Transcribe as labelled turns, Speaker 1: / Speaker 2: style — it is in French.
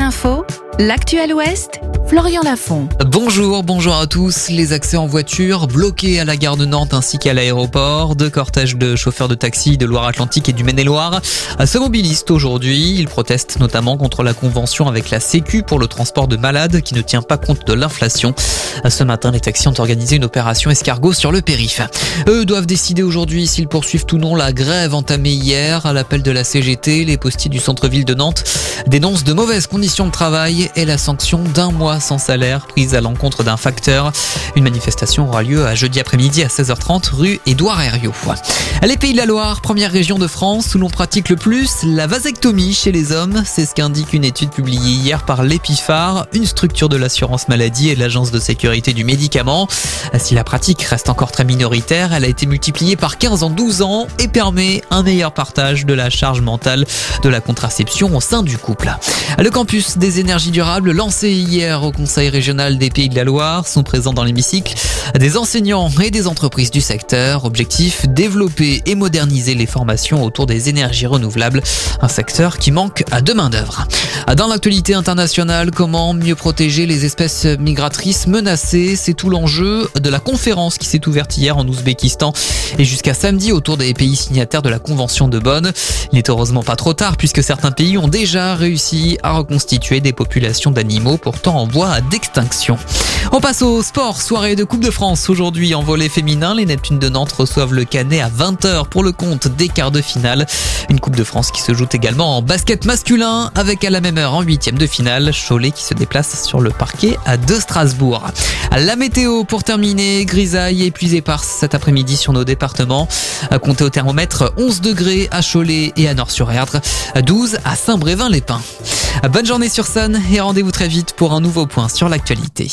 Speaker 1: Info, l'actuel Ouest, Florian Lafont.
Speaker 2: Bonjour, bonjour à tous. Les accès en voiture bloqués à la gare de Nantes ainsi qu'à l'aéroport. Deux cortèges de chauffeurs de taxi de Loire-Atlantique et du Maine-et-Loire se mobilisent aujourd'hui. Ils protestent notamment contre la convention avec la Sécu pour le transport de malades qui ne tient pas compte de l'inflation. Ce matin, les taxis ont organisé une opération escargot sur le périph. Eux doivent décider aujourd'hui s'ils poursuivent ou non la grève entamée hier à l'appel de la CGT. Les postiers du centre-ville de Nantes dénoncent de mauvaises conditions de travail et la sanction d'un mois sans salaire prise à l'encontre d'un facteur. Une manifestation aura lieu à jeudi après-midi à 16h30 rue Édouard Herriot. Les Pays de la Loire, première région de France où l'on pratique le plus la vasectomie chez les hommes. C'est ce qu'indique une étude publiée hier par l'Epifar, une structure de l'assurance maladie et l'agence de sécurité du médicament. Si la pratique reste encore très minoritaire, elle a été multipliée par 15 en 12 ans et permet un meilleur partage de la charge mentale de la contraception au sein du couple. Le campus des énergies durables lancé hier au Conseil régional des Pays de la Loire sont présents dans l'hémicycle des enseignants et des entreprises du secteur. Objectif, développer et moderniser les formations autour des énergies renouvelables, un secteur qui manque à de main d'œuvre. Dans l'actualité internationale, comment mieux protéger les espèces migratrices menacées? C'est tout l'enjeu de la conférence qui s'est ouverte hier en Ouzbékistan et jusqu'à samedi autour des pays signataires de la Convention de Bonn. Il n'est heureusement pas trop tard puisque certains pays ont déjà réussi à reconstituer des populations d'animaux pourtant en voie d'extinction. On passe au sport, soirée de Coupe de France aujourd'hui en volet féminin. Les Neptunes de Nantes reçoivent le Canet à 20h pour le compte des quarts de finale. Une Coupe de France qui se joue également en basket masculin avec à la même en huitième de finale Cholet qui se déplace sur le parquet à de Strasbourg. La météo pour terminer, grisaille épuisée par cet après-midi sur nos départements. À compter au thermomètre 11 degrés à Cholet et à Nord-sur-Erdre, 12 à Saint-Brévin-les-Pins. Bonne journée sur Sun et rendez-vous très vite pour un nouveau point sur l'actualité.